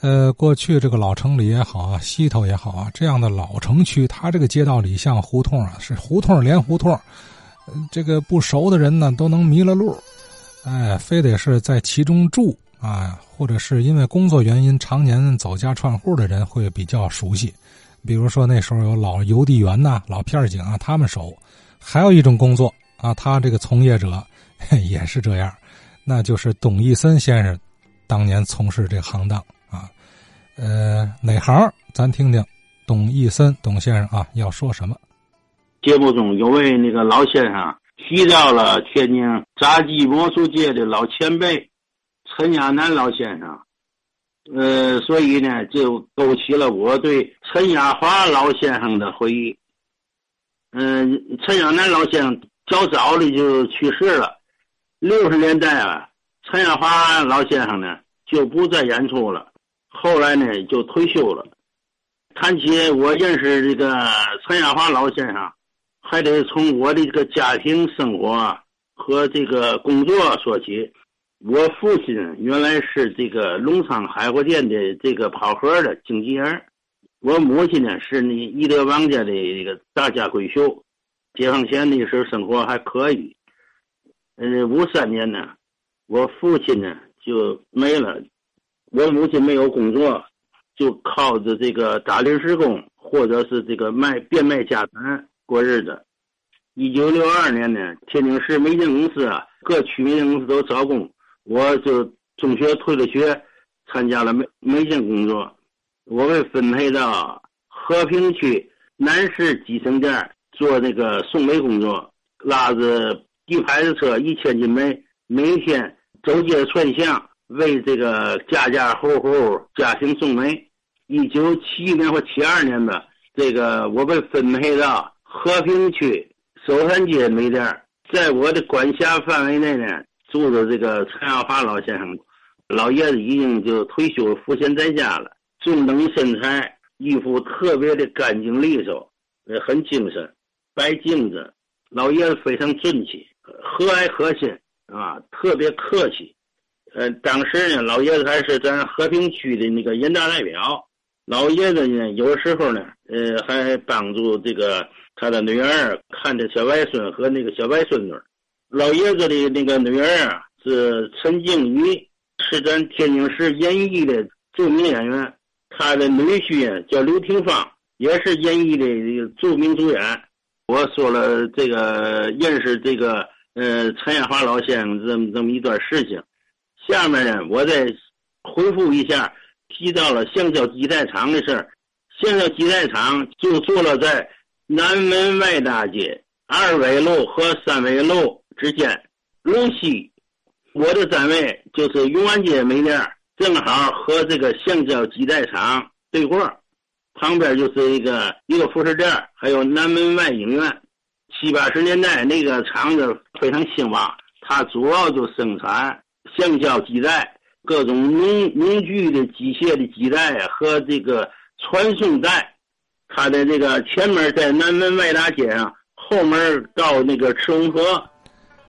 呃，过去这个老城里也好啊，西头也好啊，这样的老城区，它这个街道里像胡同啊，是胡同连胡同，这个不熟的人呢都能迷了路，哎，非得是在其中住啊，或者是因为工作原因常年走家串户的人会比较熟悉。比如说那时候有老邮递员呐、老片警啊，他们熟。还有一种工作啊，他这个从业者 也是这样，那就是董义森先生当年从事这行当。呃，哪行？咱听听，董义森董先生啊，要说什么？节目中有位那个老先生提到了天津杂技魔术界的老前辈陈亚南老先生，呃，所以呢，就勾起了我对陈亚华老先生的回忆。嗯，陈亚南老先生较早的就去世了，六十年代啊，陈亚华老先生呢就不再演出了。后来呢，就退休了。谈起我认识这个陈亚华老先生，还得从我的这个家庭生活和这个工作说起。我父亲原来是这个隆昌海货店的这个跑河的经纪人，我母亲呢是那义德王家的一个大家闺秀。解放前那时候生活还可以。呃，五三年呢，我父亲呢就没了。我母亲没有工作，就靠着这个打临时工，或者是这个卖变卖家产过日子。一九六二年呢，天津市煤电公司啊，各区煤电公司都招工，我就中学退了学，参加了煤煤电工作。我被分配到和平区南市集成店做那个送煤工作，拉着一排的车，一千斤煤，每天走街串巷。为这个家家户户家庭送煤，一九七一年或七二年的，这个我被分配到和平区首山街煤店，在我的管辖范围内呢，住着这个陈耀华老先生，老爷子已经就退休赋闲在家了，中等身材，衣服特别的干净利索，很精神，白镜子，老爷子非常俊气，和蔼可亲啊，特别客气。呃，当时呢，老爷子还是咱和平区的那个人大代表。老爷子呢，有时候呢，呃，还帮助这个他的女儿看着小外孙和那个小外孙女。老爷子的那个女儿啊，是陈静瑜，是咱天津市演艺的著名演员。他的女婿叫刘廷芳，也是演艺的著名主演。我说了这个认识这个呃陈艳华老先生这么这么一段事情。下面呢，我再回复一下提到了橡胶机带厂的事儿。橡胶机带厂就坐落在南门外大街二纬路和三纬路之间，路西。我的单位就是永安街煤店，正好和这个橡胶机带厂对过，旁边就是一个一个服饰店，还有南门外影院。七八十年代那个厂子非常兴旺，它主要就生产。橡胶基带、各种农农具的机械的基带，和这个传送带，它的这个前门在南门外大街上，后门到那个赤龙河。